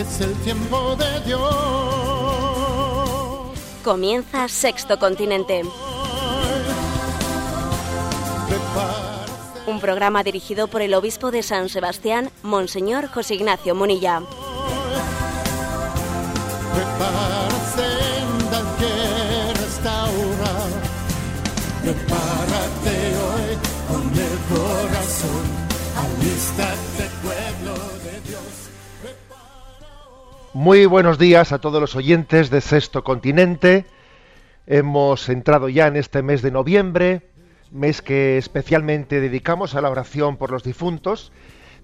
es el tiempo de Dios. Comienza Sexto Continente. Un programa dirigido por el obispo de San Sebastián, Monseñor José Ignacio Munilla. Prepárate, hoy con el corazón. Alístate, Muy buenos días a todos los oyentes de Sexto Continente. Hemos entrado ya en este mes de noviembre, mes que especialmente dedicamos a la oración por los difuntos,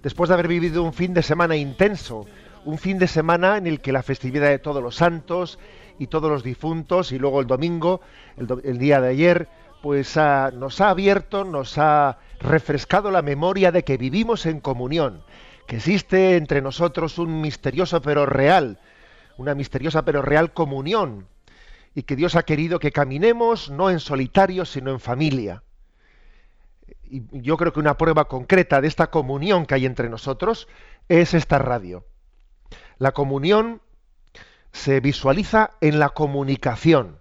después de haber vivido un fin de semana intenso, un fin de semana en el que la festividad de todos los santos y todos los difuntos, y luego el domingo, el, día de ayer, pues ah, nos ha abierto, nos ha refrescado la memoria de que vivimos en comunión, que existe entre nosotros un misterioso pero real, una misteriosa pero real comunión, y que Dios ha querido que caminemos no en solitario, sino en familia. Y yo creo que una prueba concreta de esta comunión que hay entre nosotros es esta radio. La comunión se visualiza en la comunicación.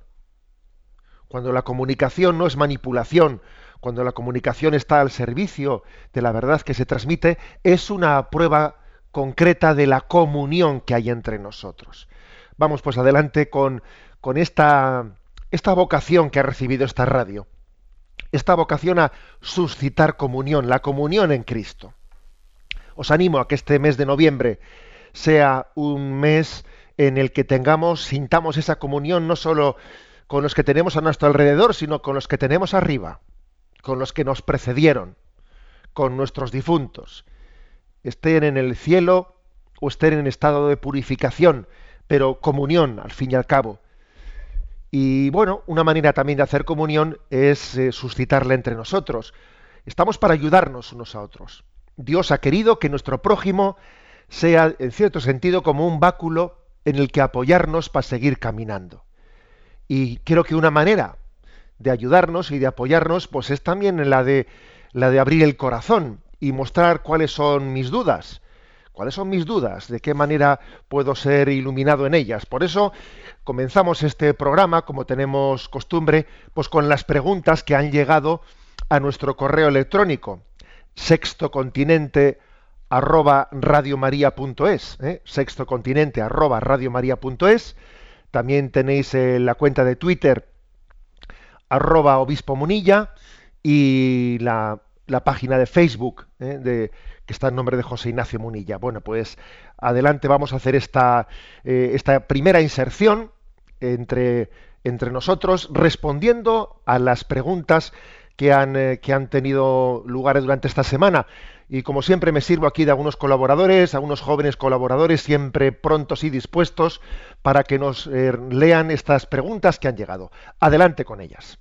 Cuando la comunicación no es manipulación, cuando la comunicación está al servicio de la verdad que se transmite, es una prueba concreta de la comunión que hay entre nosotros. Vamos pues adelante con, esta, esta vocación que ha recibido esta radio. Esta vocación a suscitar comunión, la comunión en Cristo. Os animo a que este mes de noviembre sea un mes en el que tengamos, sintamos esa comunión no solo con los que tenemos a nuestro alrededor, sino con los que tenemos arriba, con los que nos precedieron, con nuestros difuntos, estén en el cielo o estén en estado de purificación, pero comunión al fin y al cabo. Y bueno, una manera también de hacer comunión es eh, suscitarla entre nosotros. Estamos para ayudarnos unos a otros. Dios ha querido que nuestro prójimo sea, en cierto sentido, como un báculo en el que apoyarnos para seguir caminando. Y creo que una manera de ayudarnos y de apoyarnos, pues es también la de la de abrir el corazón y mostrar cuáles son mis dudas. ¿Cuáles son mis dudas? ¿De qué manera puedo ser iluminado en ellas? Por eso comenzamos este programa, como tenemos costumbre, pues con las preguntas que han llegado a nuestro correo electrónico, sextocontinente arroba ¿eh? sextocontinente arroba. También tenéis eh, la cuenta de Twitter arroba obispo munilla y la, la página de Facebook ¿eh? de, que está en nombre de José Ignacio Munilla. Bueno, pues adelante vamos a hacer esta, eh, esta primera inserción entre, entre nosotros respondiendo a las preguntas que han, eh, que han tenido lugar durante esta semana. Y como siempre me sirvo aquí de algunos colaboradores, algunos jóvenes colaboradores, siempre prontos y dispuestos para que nos eh, lean estas preguntas que han llegado. Adelante con ellas.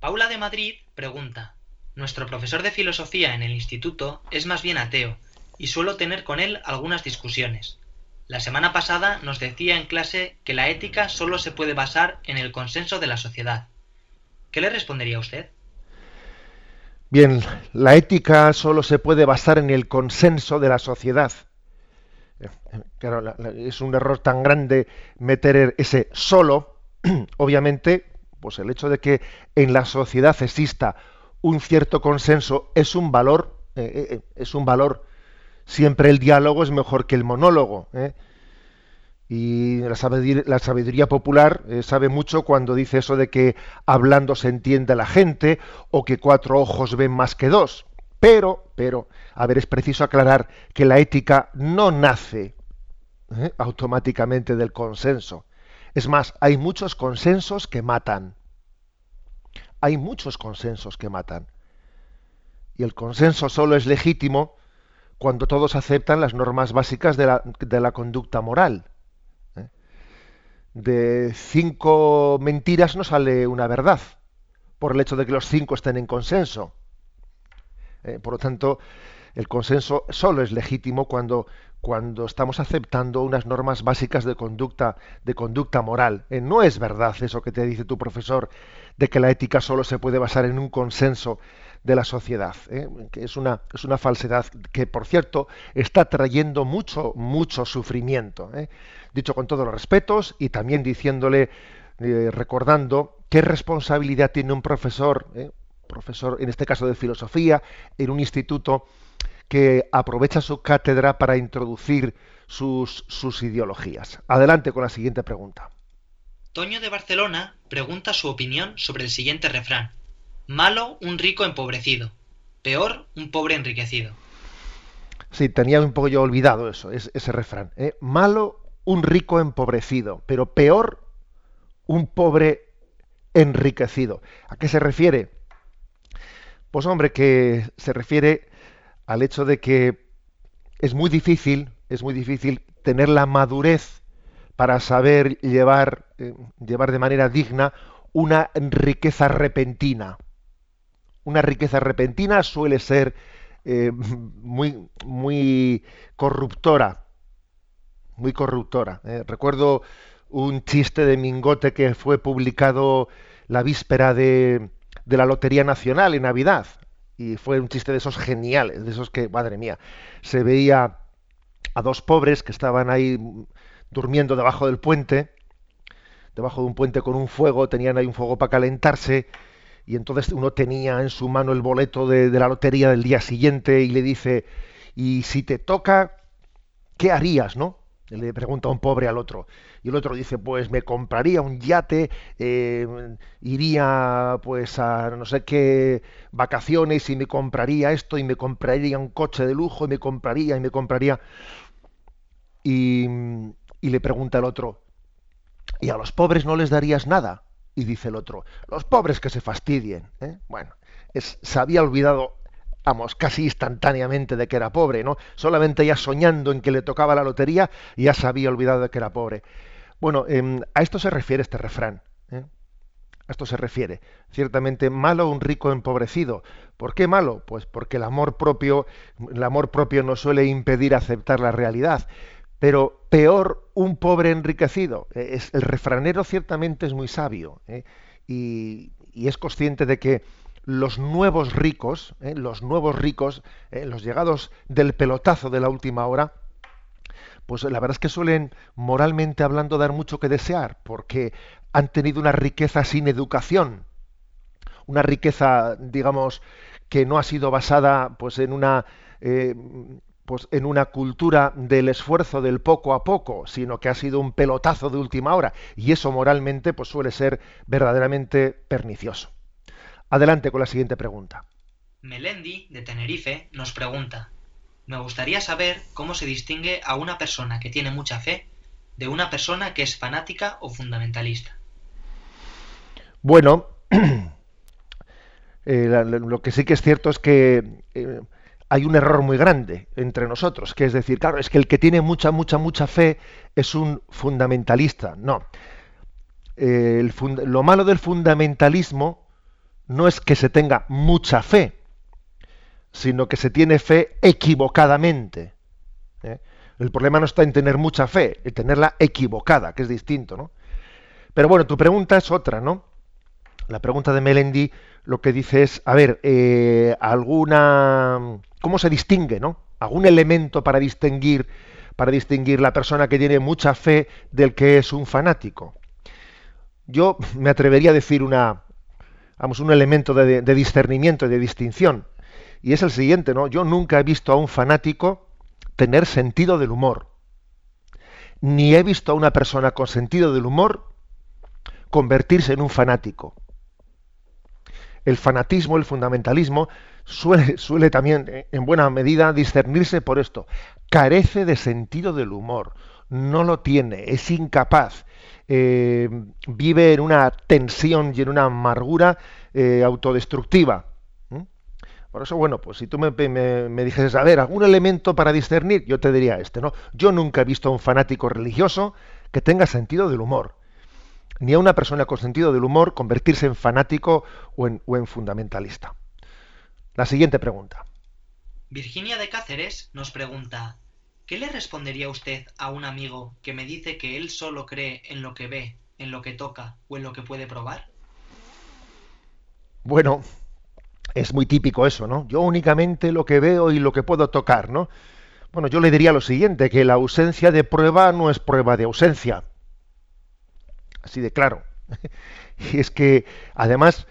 Paula de Madrid pregunta, nuestro profesor de filosofía en el instituto es más bien ateo y suelo tener con él algunas discusiones. La semana pasada nos decía en clase que la ética solo se puede basar en el consenso de la sociedad. ¿Qué le respondería usted? Bien, la ética solo se puede basar en el consenso de la sociedad. Claro, la- la- es un error tan grande meter ese solo, obviamente, pues el hecho de que en la sociedad exista un cierto consenso es un valor, eh, eh, eh, es un valor. Siempre el diálogo es mejor que el monólogo. Y la sabiduría, la sabiduría popular eh, sabe mucho cuando dice eso de que hablando se entiende la gente o que cuatro ojos ven más que dos. Pero, pero, a ver, es preciso aclarar que la ética no nace ¿eh? automáticamente del consenso. Es más, hay muchos consensos que matan. Hay muchos consensos que matan. Y el consenso solo es legítimo cuando todos aceptan las normas básicas de la, de la conducta moral. De cinco mentiras no sale una verdad, por el hecho de que los cinco estén en consenso. Eh, por lo tanto, el consenso solo es legítimo cuando, cuando estamos aceptando unas normas básicas de conducta, de conducta moral. Eh, no es verdad eso que te dice tu profesor de que la ética solo se puede basar en un consenso de la sociedad, eh, que es una, es una falsedad que, por cierto, está trayendo mucho, mucho sufrimiento. Dicho con todos los respetos y también diciéndole, recordando qué responsabilidad tiene un profesor, profesor en este caso de filosofía, en un instituto que aprovecha su cátedra para introducir sus, sus ideologías. Adelante con la siguiente pregunta. Toño de Barcelona pregunta su opinión sobre el siguiente refrán. Malo un rico empobrecido, peor un pobre enriquecido. Sí, tenía un poco yo olvidado eso, ese refrán. ¿eh? Malo un rico empobrecido, pero peor un pobre enriquecido. ¿A qué se refiere? Pues hombre, que se refiere al hecho de que es muy difícil, es muy difícil tener la madurez para saber llevar, eh, llevar de manera digna una riqueza repentina. Una riqueza repentina suele ser eh, muy, muy corruptora, muy corruptora. Eh. Recuerdo un chiste de Mingote que fue publicado la víspera de, de la Lotería Nacional en Navidad y fue un chiste de esos geniales, de esos que, madre mía, se veía a dos pobres que estaban ahí durmiendo debajo del puente, debajo de un puente con un fuego, tenían ahí un fuego para calentarse, y entonces uno tenía en su mano el boleto de, la lotería del día siguiente y le dice, y si te toca, ¿qué harías, no? Le pregunta un pobre al otro. Y el otro dice, pues me compraría un yate, eh, iría pues a no sé qué vacaciones y me compraría esto y me compraría un coche de lujo y me compraría y me compraría. Y, le pregunta el otro, ¿y a los pobres no les darías nada? Y dice el otro, los pobres que se fastidien. ¿eh? Bueno, se había olvidado vamos, casi instantáneamente de que era pobre, ¿no? Solamente ya soñando en que le tocaba la lotería, ya se había olvidado de que era pobre. Bueno, em, a esto se refiere este refrán. ¿eh? A esto se refiere. Ciertamente, malo un rico empobrecido. ¿Por qué malo? Pues porque el amor propio, el amor propio no suele impedir aceptar la realidad. Pero peor un pobre enriquecido. E, es, el refranero ciertamente es muy sabio ¿eh? y, es consciente de que los nuevos ricos, ¿eh? los nuevos ricos, ¿eh? los llegados del pelotazo de la última hora, pues la verdad es que suelen, moralmente hablando, dar mucho que desear, porque han tenido una riqueza sin educación, una riqueza, digamos, que no ha sido basada, pues, en una pues en una cultura del esfuerzo del poco a poco, sino que ha sido un pelotazo de última hora, y eso moralmente, pues suele ser verdaderamente pernicioso. Adelante con la siguiente pregunta. Melendi, de Tenerife, nos pregunta, me gustaría saber cómo se distingue a una persona que tiene mucha fe de una persona que es fanática o fundamentalista. Bueno, eh, lo que sí que es cierto es que eh, hay un error muy grande entre nosotros, que es decir, claro, es que el que tiene mucha, mucha, mucha fe es un fundamentalista. No. Eh, lo malo del fundamentalismo no es que se tenga mucha fe, sino que se tiene fe equivocadamente. ¿eh? El problema no está en tener mucha fe, en tenerla equivocada, que es distinto, ¿no? Pero bueno, tu pregunta es otra, ¿no? La pregunta de Melendi lo que dice es, a ver, eh, alguna, ¿cómo se distingue, no? ¿Algún elemento para distinguir, para distinguir la persona que tiene mucha fe del que es un fanático? Yo me atrevería a decir una, vamos, un elemento de, discernimiento y de distinción. Y es el siguiente, ¿no? Yo nunca he visto a un fanático tener sentido del humor. Ni he visto a una persona con sentido del humor convertirse en un fanático. El fanatismo, el fundamentalismo, suele, también, eh, en buena medida, discernirse por esto. Carece de sentido del humor. No lo tiene, es incapaz eh, vive en una tensión y en una amargura eh, autodestructiva. Por eso, bueno, pues si tú me, me, dijeses, a ver, algún elemento para discernir, yo te diría este, ¿no? Yo nunca he visto a un fanático religioso que tenga sentido del humor. Ni a una persona con sentido del humor convertirse en fanático o en, o en fundamentalista. La siguiente pregunta. Virginia de Cáceres nos pregunta, ¿qué le respondería usted a un amigo que me dice que él solo cree en lo que ve, en lo que toca o en lo que puede probar? Bueno, es muy típico eso, ¿no? Yo únicamente lo que veo y lo que puedo tocar, ¿no? Bueno, yo le diría lo siguiente, que la ausencia de prueba no es prueba de ausencia. Así de claro. Y es que, además,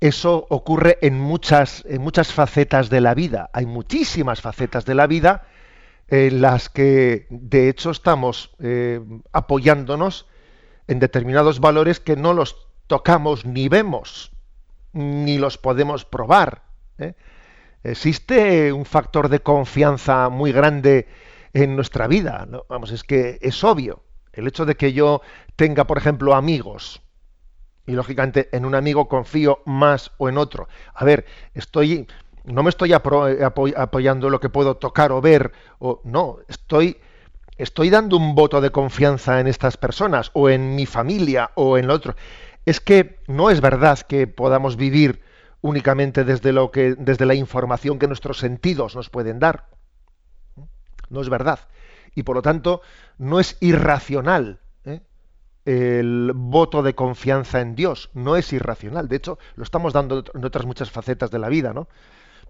eso ocurre en muchas, en muchas facetas de la vida. Hay muchísimas facetas de la vida en las que, de hecho, estamos eh, apoyándonos en determinados valores que no los tocamos ni vemos ni los podemos probar. ¿eh? Existe un factor de confianza muy grande en nuestra vida. Vamos, es que es obvio. El hecho de que yo tenga, por ejemplo, amigos, y lógicamente en un amigo confío más o en otro. A ver, estoy, no me estoy apoyando lo que puedo tocar o ver, o no, estoy, estoy dando un voto de confianza en estas personas, o en mi familia, o en lo otro es que no es verdad que podamos vivir únicamente desde lo que desde la información que nuestros sentidos nos pueden dar. No es verdad. Y por lo tanto, no es irracional ¿eh? el voto de confianza en Dios. No es irracional. De hecho, lo estamos dando en otras muchas facetas de la vida, ¿no?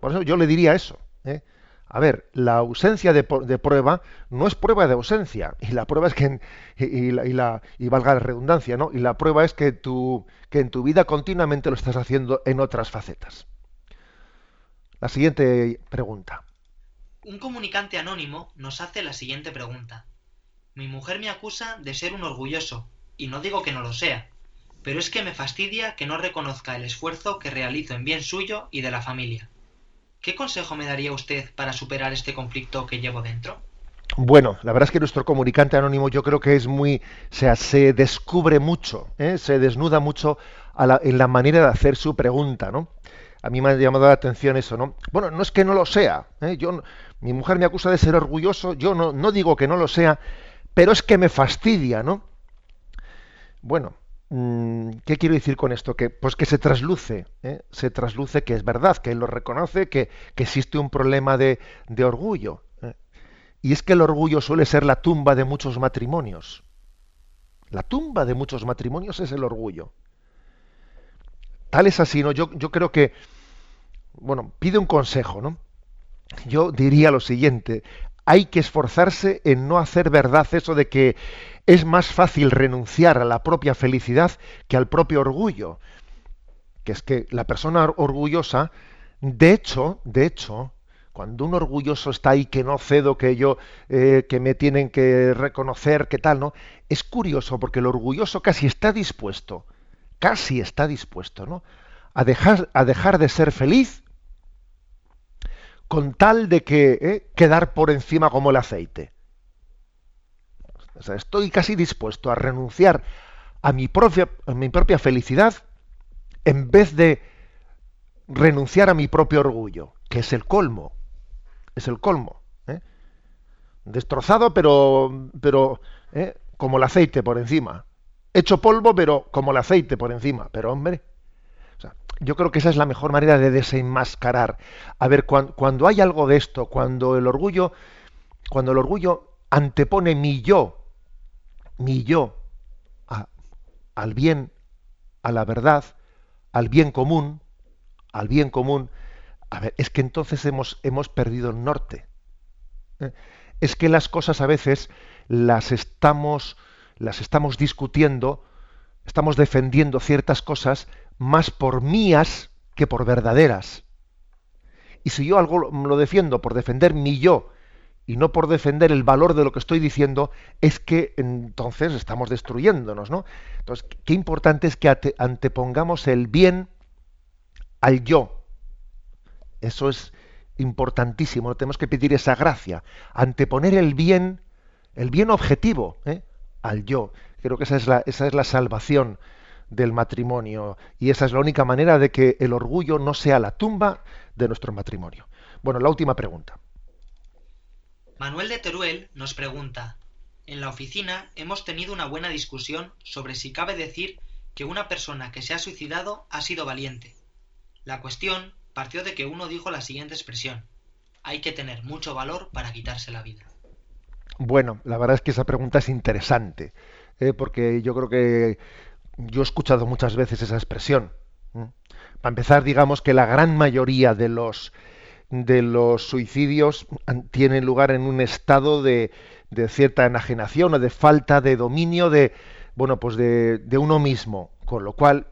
Por eso yo le diría eso. ¿eh? A ver, la ausencia de, prueba no es prueba de ausencia. Y la prueba es que, y, la, y, valga la redundancia, ¿no? Y la prueba es que, tú, que en tu vida continuamente lo estás haciendo en otras facetas. La siguiente pregunta. Un comunicante anónimo nos hace la siguiente pregunta. Mi mujer me acusa de ser un orgulloso, y no digo que no lo sea, pero es que me fastidia que no reconozca el esfuerzo que realizo en bien suyo y de la familia. ¿Qué consejo me daría usted para superar este conflicto que llevo dentro? Bueno, la verdad es que nuestro comunicante anónimo yo creo que es muy, o sea, se descubre mucho, ¿eh? se desnuda mucho en la manera de hacer su pregunta, ¿no? A mí me ha llamado la atención eso, ¿no? Bueno, no es que no lo sea, ¿eh? yo, mi mujer me acusa de ser orgulloso, yo no, no digo que no lo sea, pero es que me fastidia, ¿no? Bueno, Mm, ¿Qué quiero decir con esto? Que, pues que se trasluce, ¿eh? se trasluce que es verdad, que él lo reconoce, que, existe un problema de, orgullo. ¿eh? Y es que el orgullo suele ser la tumba de muchos matrimonios. La tumba de muchos matrimonios es el orgullo. Tal es así, ¿no? Yo, yo creo que, bueno, pide un consejo, ¿no? Yo diría lo siguiente, hay que esforzarse en no hacer verdad eso de que es más fácil renunciar a la propia felicidad que al propio orgullo. Que es que la persona orgullosa, de hecho, de hecho, cuando un orgulloso está ahí que no cedo, que yo, eh, que me tienen que reconocer, que tal, ¿no? Es curioso porque el orgulloso casi está dispuesto, casi está dispuesto, ¿no? A dejar, a dejar de ser feliz con tal de que eh, quedar por encima como el aceite estoy casi dispuesto a renunciar a mi propia, mi propia felicidad en vez de renunciar a mi propio orgullo, que es el colmo. Es el colmo. ¿eh? Destrozado, pero, pero ¿eh? como el aceite por encima. Hecho polvo, pero como el aceite por encima. Pero hombre, yo creo que esa es la mejor manera de desenmascarar. A ver, cuando hay algo de esto, cuando el orgullo, cuando el orgullo antepone mi yo mi yo al bien, a la verdad, al bien común, al bien común, a ver, es que entonces hemos, hemos perdido el norte. ¿eh? Es que las cosas a veces las estamos, las estamos discutiendo, estamos defendiendo ciertas cosas más por mías que por verdaderas. Y si yo algo lo defiendo por defender mi yo y no por defender el valor de lo que estoy diciendo, es que entonces estamos destruyéndonos, ¿no? Entonces, qué importante es que antepongamos el bien al yo. Eso es importantísimo, tenemos que pedir esa gracia, anteponer el bien, el bien objetivo, ¿eh? al yo. Creo que esa es, la, esa es la salvación del matrimonio y esa es la única manera de que el orgullo no sea la tumba de nuestro matrimonio. Bueno, la última pregunta. Manuel de Teruel nos pregunta, En la oficina hemos tenido una buena discusión sobre si cabe decir que una persona que se ha suicidado ha sido valiente. La cuestión partió de que uno dijo la siguiente expresión. Hay que tener mucho valor para quitarse la vida. Bueno, la verdad es que esa pregunta es interesante, ¿eh? porque yo creo que yo he escuchado muchas veces esa expresión. Para empezar, digamos que la gran mayoría de los de los suicidios tienen lugar en un estado de, de cierta enajenación o de falta de dominio de bueno pues de, de uno mismo, con lo cual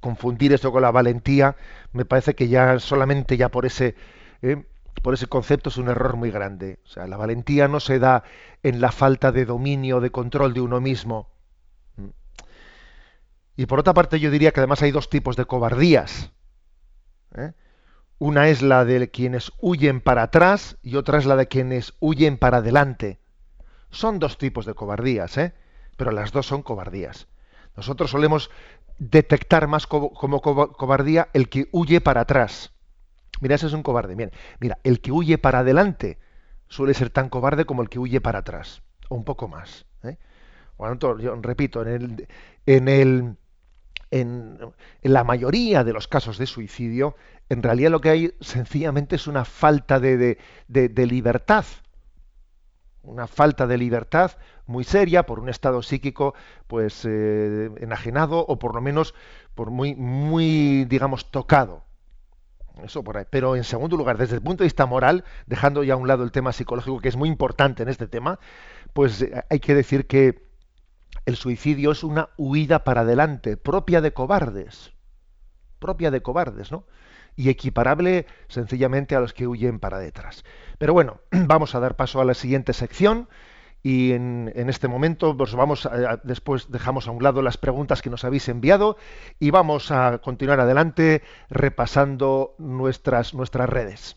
confundir eso con la valentía me parece que ya solamente ya por ese ¿eh? por ese concepto es un error muy grande. O sea, la valentía no se da en la falta de dominio, de control de uno mismo. Y por otra parte, yo diría que además hay dos tipos de cobardías. ¿eh? Una es la de quienes huyen para atrás y otra es la de quienes huyen para adelante. Son dos tipos de cobardías, ¿eh? pero las dos son cobardías. Nosotros solemos detectar más como cobardía el que huye para atrás. Mira, ese es un cobarde. Bien, mira, el que huye para adelante suele ser tan cobarde como el que huye para atrás, o un poco más. ¿eh? Bueno, yo repito, en el, en el en, la mayoría de los casos de suicidio, en realidad lo que hay sencillamente es una falta de, libertad. Una falta de libertad muy seria por un estado psíquico pues eh, enajenado o por lo menos por muy muy digamos tocado eso por ahí. Pero en segundo lugar, desde el punto de vista moral, dejando ya a un lado el tema psicológico, que es muy importante en este tema, pues eh, hay que decir que el suicidio es una huida para adelante, propia de cobardes. Propia de cobardes, ¿no? Y equiparable sencillamente a los que huyen para detrás. Pero bueno, vamos a dar paso a la siguiente sección y en, este momento pues vamos después dejamos a un lado las preguntas que nos habéis enviado y vamos a continuar adelante repasando nuestras nuestras redes.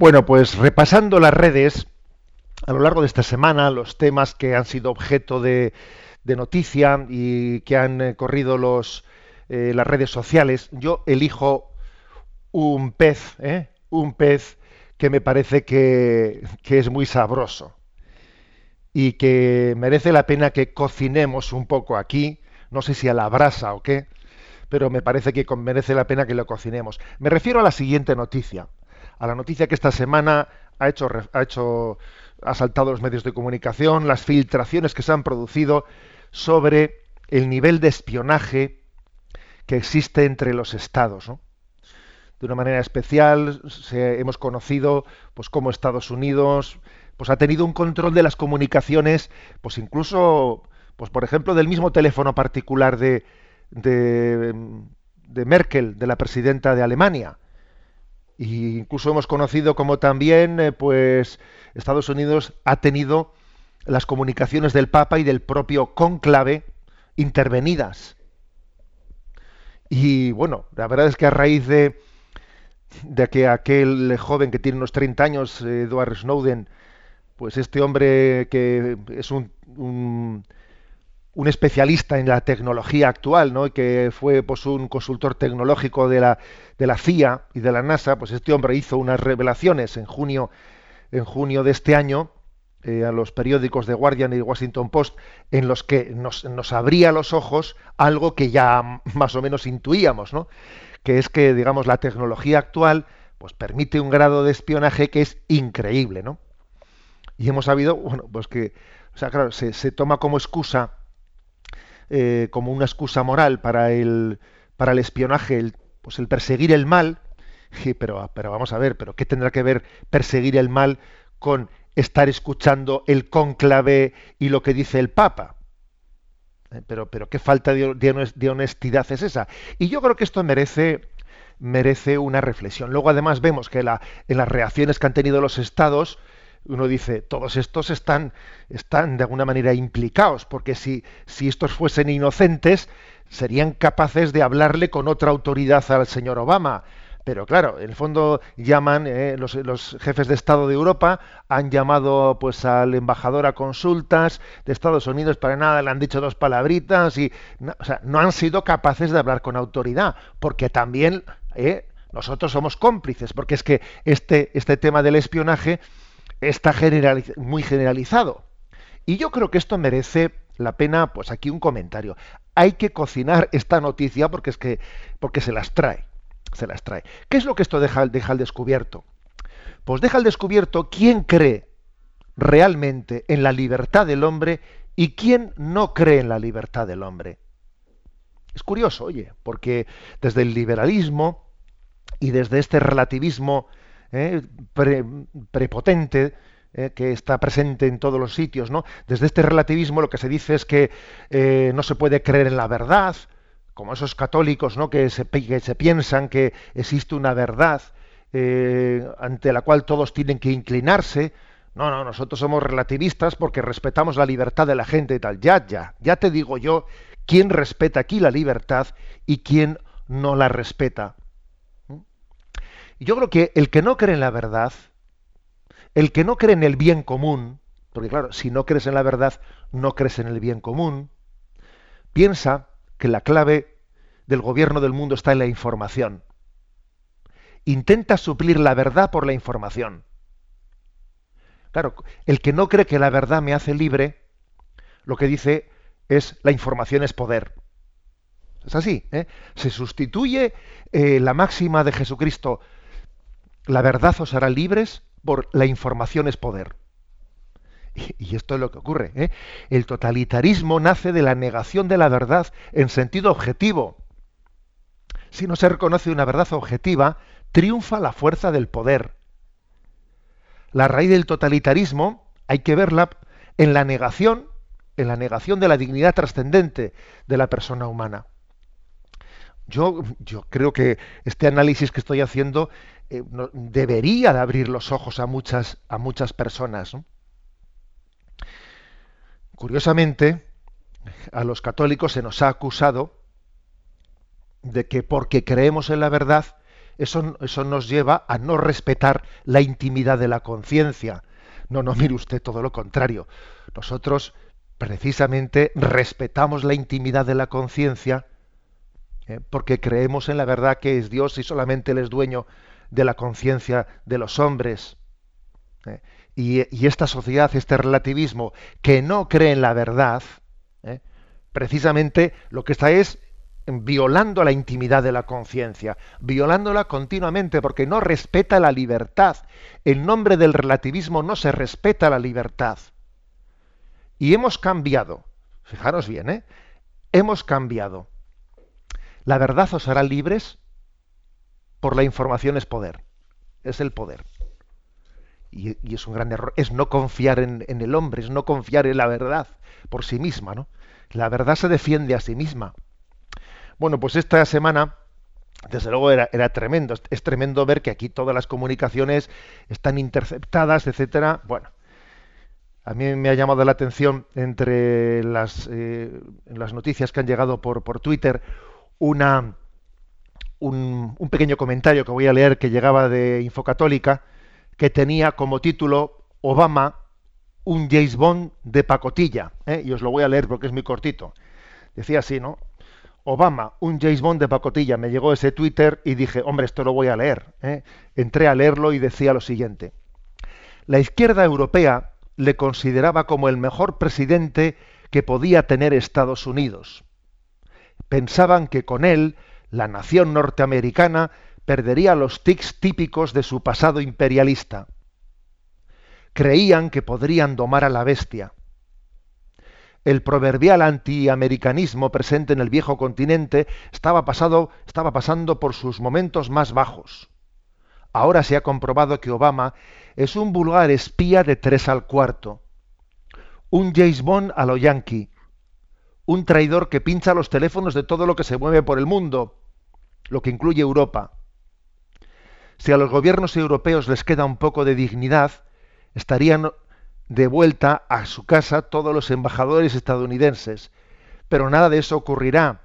Bueno, pues repasando las redes, a lo largo de esta semana, los temas que han sido objeto de, noticia y que han eh, corrido los, eh, las redes sociales, yo elijo un pez, ¿eh? un pez que me parece que, que es muy sabroso y que merece la pena que cocinemos un poco aquí, no sé si a la brasa o qué, pero me parece que merece la pena que lo cocinemos. Me refiero a la siguiente noticia a la noticia que esta semana ha hecho, ha hecho ha saltado los medios de comunicación, las filtraciones que se han producido sobre el nivel de espionaje que existe entre los estados. De una manera especial hemos conocido pues cómo Estados Unidos pues ha tenido un control de las comunicaciones, pues incluso pues por ejemplo del mismo teléfono particular de, de Merkel, de la presidenta de Alemania y incluso hemos conocido como también eh, pues Estados Unidos ha tenido las comunicaciones del Papa y del propio cónclave intervenidas. Y bueno, la verdad es que a raíz de, de que aquel joven que tiene unos 30 años, Edward Snowden, pues este hombre que es un especialista en la tecnología actual, ¿no? que fue pues un consultor tecnológico de la, de la CIA y de la NASA, pues este hombre hizo unas revelaciones en junio, en junio de este año eh, a los periódicos The Guardian y Washington Post, en los que nos, nos abría los ojos algo que ya más o menos intuíamos, ¿no? que es que, digamos, la tecnología actual pues permite un grado de espionaje que es increíble, ¿no? Y hemos sabido, bueno, pues que, o sea, claro, se, se toma como excusa eh, como una excusa moral para el, para el espionaje, el, pues el perseguir el mal, Sí, pero, pero vamos a ver, pero ¿qué tendrá que ver perseguir el mal con estar escuchando el cónclave y lo que dice el Papa? Eh, pero, pero qué falta de honestidad es esa. Y yo creo que esto merece, merece una reflexión. Luego, además, vemos que la, en las reacciones que han tenido los estados, uno dice, todos estos están, están de alguna manera implicados, porque si, si estos fuesen inocentes, serían capaces de hablarle con otra autoridad al señor Obama. Pero claro, en el fondo llaman eh, los, jefes de Estado de Europa han llamado pues al embajador a consultas de Estados Unidos para nada le han dicho dos palabritas y no, o sea, no han sido capaces de hablar con autoridad porque también eh, nosotros somos cómplices porque es que este este tema del espionaje está muy generalizado y yo creo que esto merece la pena pues aquí un comentario hay que cocinar esta noticia porque es que porque se las trae se las trae. ¿Qué es lo que esto deja, deja al descubierto? Pues deja al descubierto quién cree realmente en la libertad del hombre y quién no cree en la libertad del hombre. Es curioso, oye, porque desde el liberalismo y desde este relativismo eh, prepotente eh, que está presente en todos los sitios, ¿no? Desde este relativismo lo que se dice es que eh, no se puede creer en la verdad, como esos católicos ¿no? que, se, se piensan que existe una verdad ante la cual todos tienen que inclinarse. No, no, nosotros somos relativistas porque respetamos la libertad de la gente y tal. Ya, ya, ya te digo yo quién respeta aquí la libertad y quién no la respeta. Yo creo que el que no cree en la verdad, el que no cree en el bien común, porque claro, si no crees en la verdad, no crees en el bien común, piensa que la clave del gobierno del mundo está en la información. Intenta suplir la verdad por la información. Claro, el que no cree que la verdad me hace libre, lo que dice es la información es poder. Es así. ¿eh? Se sustituye eh, la máxima de Jesucristo, la verdad os hará libres, por la información es poder. Y esto es lo que ocurre. ¿eh? El totalitarismo nace de la negación de la verdad en sentido objetivo. Si no se reconoce una verdad objetiva, triunfa la fuerza del poder. La raíz del totalitarismo hay que verla en la negación, en la negación de la dignidad trascendente de la persona humana. Yo, creo que este análisis que estoy haciendo eh, debería de abrir los ojos a muchas, a muchas personas. Curiosamente, a los católicos se nos ha acusado de que porque creemos en la verdad, eso, eso nos lleva a no respetar la intimidad de la conciencia. No, no, mire usted, todo lo contrario. Nosotros precisamente respetamos la intimidad de la conciencia ¿eh? porque creemos en la verdad que es Dios y solamente Él es dueño de la conciencia de los hombres. ¿eh? y, esta sociedad, este relativismo que no cree en la verdad, ¿eh? precisamente lo que está es violando la intimidad de la conciencia, violándola continuamente porque no respeta la libertad. En nombre del relativismo no se respeta la libertad. Y hemos cambiado, fijaros bien, ¿eh? hemos cambiado. La verdad os hará libres por la información es poder, es el poder y, es un gran error, es no confiar en, el hombre, es no confiar en la verdad por sí misma, ¿no? La verdad se defiende a sí misma. Bueno, pues esta semana, desde luego era, tremendo, es, tremendo ver que aquí todas las comunicaciones están interceptadas, etcétera. Bueno, a mí me ha llamado la atención entre las, eh, las noticias que han llegado por Twitter una, un, un, pequeño comentario que voy a leer que llegaba de Infocatólica, que tenía como título Obama, un James Bond de pacotilla. ¿eh? Y os lo voy a leer porque es muy cortito. Decía así, ¿no? Obama, un James Bond de pacotilla. Me llegó ese Twitter y dije, hombre, esto lo voy a leer. ¿eh? Entré a leerlo y decía lo siguiente. La izquierda europea le consideraba como el mejor presidente que podía tener Estados Unidos. Pensaban que con él la nación norteamericana perdería los tics típicos de su pasado imperialista. Creían que podrían domar a la bestia. El proverbial antiamericanismo presente en el viejo continente estaba, estaba pasando por sus momentos más bajos. Ahora se ha comprobado que Obama es un vulgar espía de tres al cuarto, un James Bond a lo yankee, un traidor que pincha los teléfonos de todo lo que se mueve por el mundo, lo que incluye Europa. Si a los gobiernos europeos les queda un poco de dignidad, estarían de vuelta a su casa todos los embajadores estadounidenses. Pero nada de eso ocurrirá.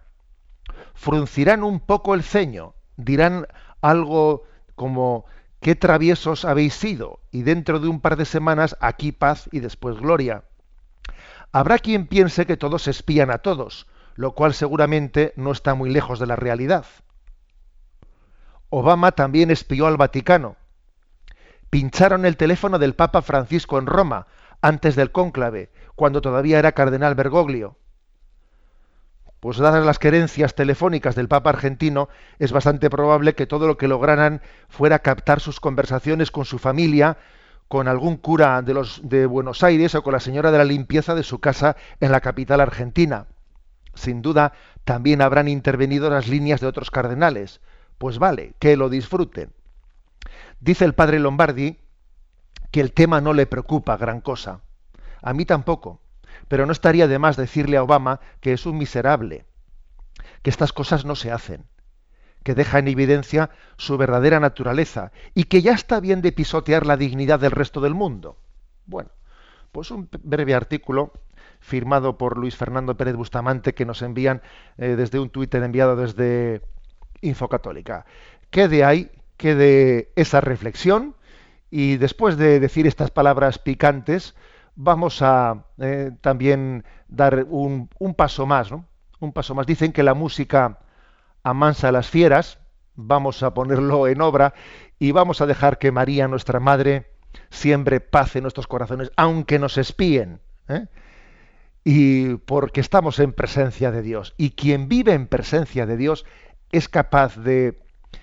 Fruncirán un poco el ceño, dirán algo como qué traviesos habéis sido, y dentro de un par de semanas aquí paz y después gloria. Habrá quien piense que todos espían a todos, lo cual seguramente no está muy lejos de la realidad. Obama también espió al Vaticano. Pincharon el teléfono del Papa Francisco en Roma, antes del cónclave, cuando todavía era cardenal Bergoglio. Pues dadas las querencias telefónicas del Papa argentino, es bastante probable que todo lo que lograran fuera captar sus conversaciones con su familia, con algún cura de, los, de Buenos Aires o con la señora de la limpieza de su casa en la capital argentina. Sin duda, también habrán intervenido las líneas de otros cardenales, pues vale, que lo disfruten. Dice el padre Lombardi que el tema no le preocupa gran cosa. A mí tampoco, pero no estaría de más decirle a Obama que es un miserable, que estas cosas no se hacen, que deja en evidencia su verdadera naturaleza y que ya está bien de pisotear la dignidad del resto del mundo. Bueno, pues un breve artículo firmado por Luis Fernando Pérez Bustamante que nos envían eh, desde un Twitter enviado desde Infocatólica. Quede ahí, quede esa reflexión y después de decir estas palabras picantes, vamos a eh, también dar un, paso más, ¿no? Un paso más. Dicen que la música amansa a las fieras, vamos a ponerlo en obra y vamos a dejar que María, nuestra Madre, siembre paz en nuestros corazones, aunque nos espíen. ¿eh? Y porque estamos en presencia de Dios. Y quien vive en presencia de Dios es capaz de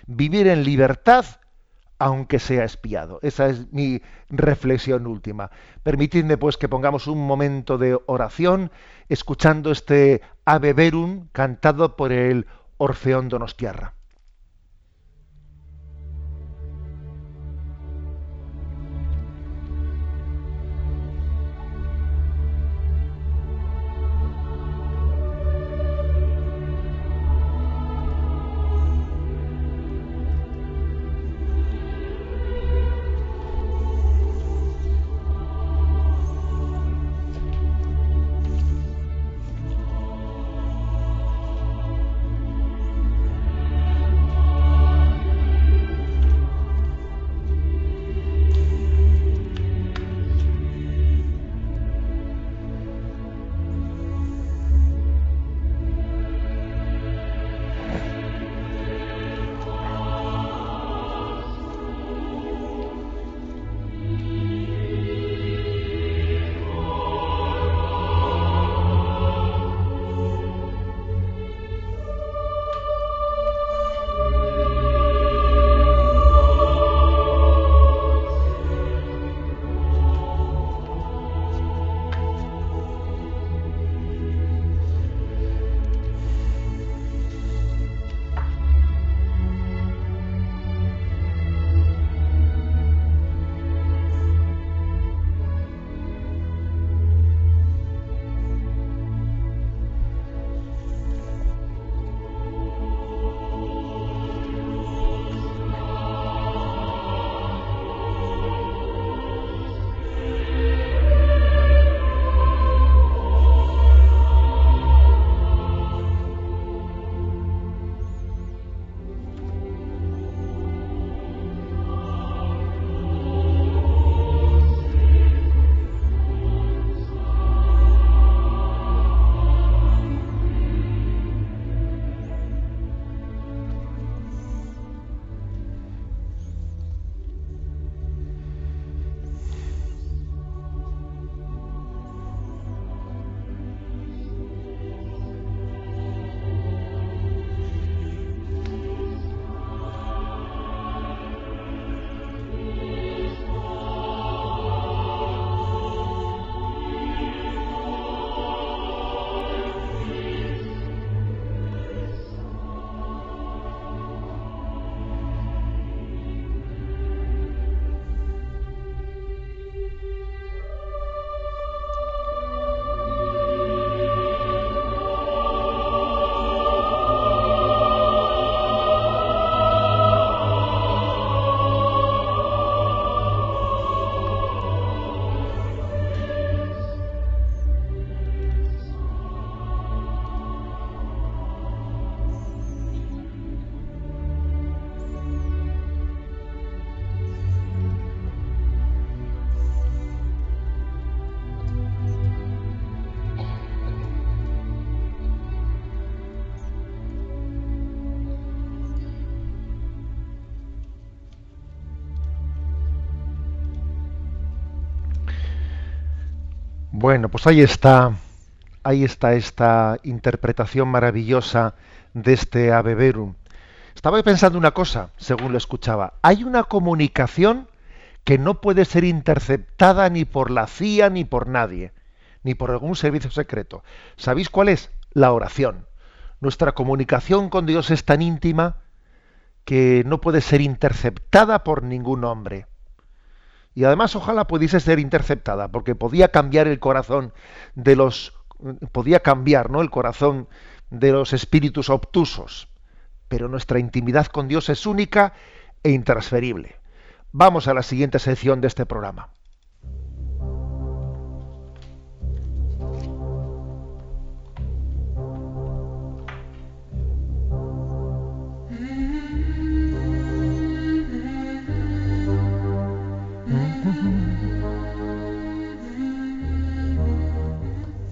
vivir en libertad aunque sea espiado. Esa es mi reflexión última. Permitidme pues que pongamos un momento de oración escuchando este Ave Verum cantado por el Orfeón Donostiarra. Bueno, pues ahí está, ahí está esta interpretación maravillosa de este Ave Verum. Estaba pensando una cosa, según lo escuchaba. Hay una comunicación que no puede ser interceptada ni por la CIA ni por nadie, ni por algún servicio secreto. ¿Sabéis cuál es? La oración. Nuestra comunicación con Dios es tan íntima que no puede ser interceptada por ningún hombre. Y además ojalá pudiese ser interceptada, porque podía cambiar el corazón de los podía cambiar, ¿no? el corazón de los espíritus obtusos. Pero nuestra intimidad con Dios es única e intransferible. Vamos a la siguiente sección de este programa.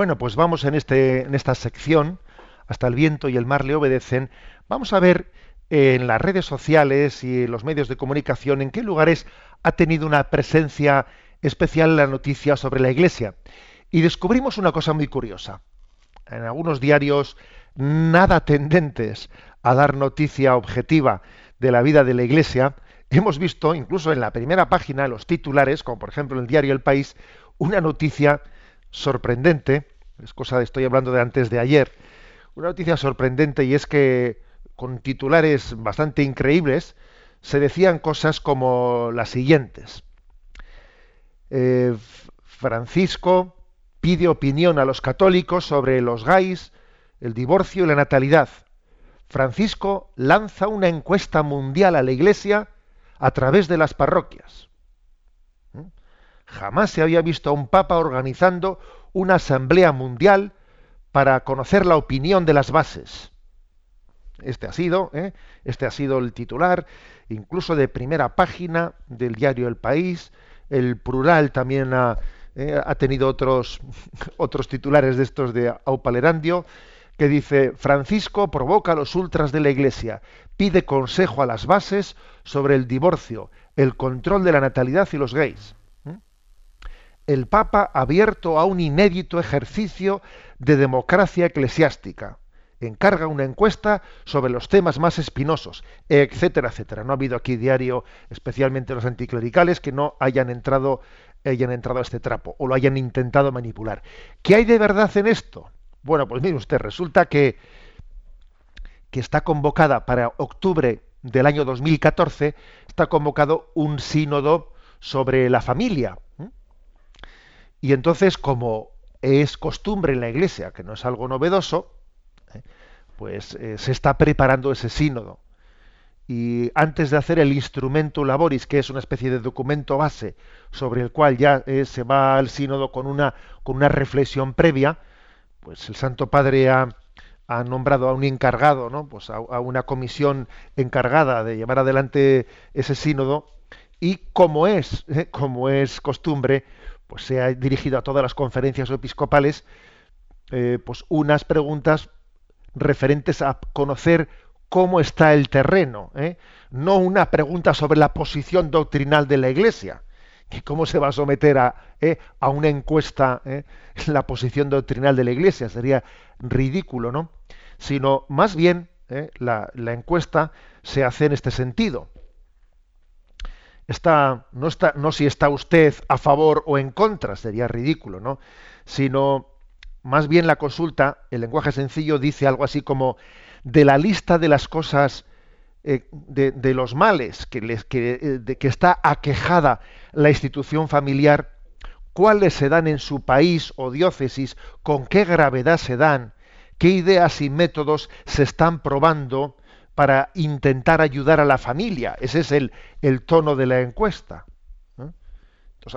Bueno, pues vamos en, este, en esta sección, hasta el viento y el mar le obedecen, vamos a ver en las redes sociales y en los medios de comunicación en qué lugares ha tenido una presencia especial la noticia sobre la Iglesia. Y descubrimos una cosa muy curiosa. En algunos diarios nada tendentes a dar noticia objetiva de la vida de la Iglesia, hemos visto, incluso en la primera página, los titulares, como por ejemplo en el diario El País, una noticia sorprendente, es cosa estoy hablando de antes de ayer, una noticia sorprendente y es que con titulares bastante increíbles se decían cosas como las siguientes. Eh, Francisco pide opinión a los católicos sobre los gays, el divorcio y la natalidad. Francisco lanza una encuesta mundial a la Iglesia a través de las parroquias. Jamás se había visto a un papa organizando una asamblea mundial para conocer la opinión de las bases. Este ha sido, ¿eh? este ha sido el titular, incluso de primera página del diario El País. El plural también ha, ¿eh? ha tenido otros, otros titulares de estos de Aupalerandio, que dice Francisco provoca a los ultras de la Iglesia, pide consejo a las bases sobre el divorcio, el control de la natalidad y los gays el Papa abierto a un inédito ejercicio de democracia eclesiástica. Encarga una encuesta sobre los temas más espinosos, etcétera, etcétera. No ha habido aquí diario, especialmente los anticlericales, que no hayan entrado, hayan entrado a este trapo o lo hayan intentado manipular. ¿Qué hay de verdad en esto? Bueno, pues mire usted, resulta que, que está convocada para octubre del año 2014, está convocado un sínodo sobre la familia, y entonces, como es costumbre en la Iglesia, que no es algo novedoso, ¿eh? pues eh, se está preparando ese sínodo. Y antes de hacer el instrumento laboris, que es una especie de documento base sobre el cual ya eh, se va al sínodo con una, con una reflexión previa, pues el Santo Padre ha, ha nombrado a un encargado, ¿no? pues a, a, una comisión encargada de llevar adelante ese sínodo y como es, como es costumbre, pues se ha dirigido a todas las conferencias episcopales eh, pues unas preguntas referentes a conocer cómo está el terreno, ¿eh? no una pregunta sobre la posición doctrinal de la Iglesia, que cómo se va a someter a, ¿eh? a una encuesta la posición doctrinal de la Iglesia, sería ridículo, ¿no? Sino más bien la, la encuesta se hace en este sentido está, no, está, no si está usted a favor o en contra, sería ridículo, ¿no? Sino más bien la consulta, el lenguaje sencillo dice algo así como de la lista de las cosas eh, de, los males que, les, que, eh, de, que está aquejada la institución familiar, cuáles se dan en su país o diócesis, con qué gravedad se dan, qué ideas y métodos se están probando para intentar ayudar a la familia. Ese es el, el tono de la encuesta.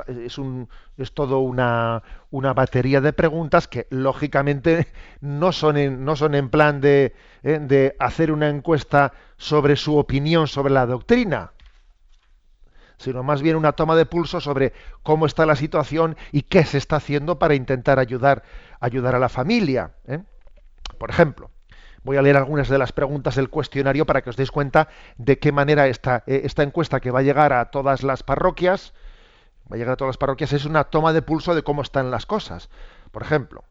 es, un, es todo una, una, batería de preguntas que lógicamente no son en, no son en plan de, eh, de hacer una encuesta sobre su opinión sobre la doctrina, sino más bien una toma de pulso sobre cómo está la situación y qué se está haciendo para intentar ayudar, ayudar a la familia. ¿eh? Por ejemplo, voy a leer algunas de las preguntas del cuestionario para que os deis cuenta de qué manera esta, eh, esta encuesta que va a llegar a todas las parroquias, va a llegar a todas las parroquias, es una toma de pulso de cómo están las cosas. Por ejemplo,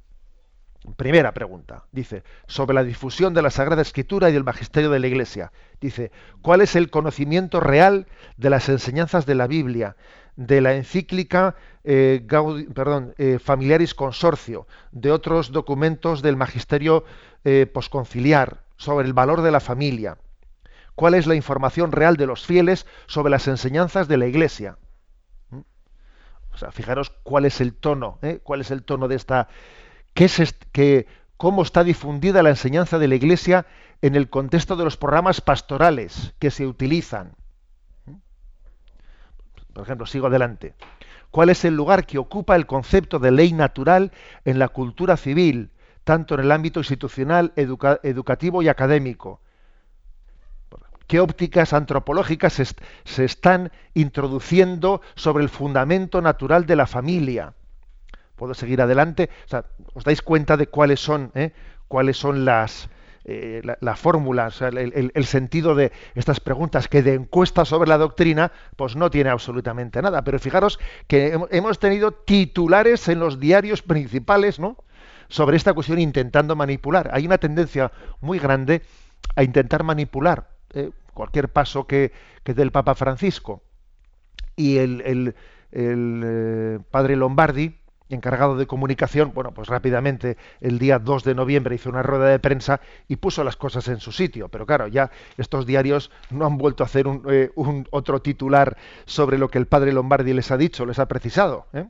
Primera pregunta, dice, sobre la difusión de la Sagrada Escritura y del Magisterio de la Iglesia. Dice, ¿cuál es el conocimiento real de las enseñanzas de la Biblia, de la encíclica eh, eh, Familiaris Consorcio, de otros documentos del Magisterio eh, posconciliar sobre el valor de la familia? ¿Cuál es la información real de los fieles sobre las enseñanzas de la Iglesia? ¿Mm? O sea, fijaros cuál es el tono, cuál es el tono de esta qué es cómo está difundida la enseñanza de la Iglesia en el contexto de los programas pastorales que se utilizan. Por ejemplo, sigo adelante. ¿Cuál es el lugar que ocupa el concepto de ley natural en la cultura civil, tanto en el ámbito institucional, educativo y académico? ¿Qué ópticas antropológicas se están introduciendo sobre el fundamento natural de la familia? puedo seguir adelante. os dais cuenta de cuáles son, eh? cuáles son las eh, la, fórmula, el, sentido de estas preguntas que de encuesta sobre la doctrina, pues no tiene absolutamente nada. Pero fijaros que hemos tenido titulares en los diarios principales, ¿no? Sobre esta cuestión intentando manipular. Hay una tendencia muy grande a intentar manipular eh, cualquier paso que, que dé el Papa Francisco. Y el, el padre Lombardi, encargado de comunicación, bueno, pues rápidamente el día 2 de noviembre hizo una rueda de prensa y puso las cosas en su sitio. Pero claro, ya estos diarios no han vuelto a hacer un, eh, otro titular sobre lo que el padre Lombardi les ha dicho, les ha precisado. ¿eh?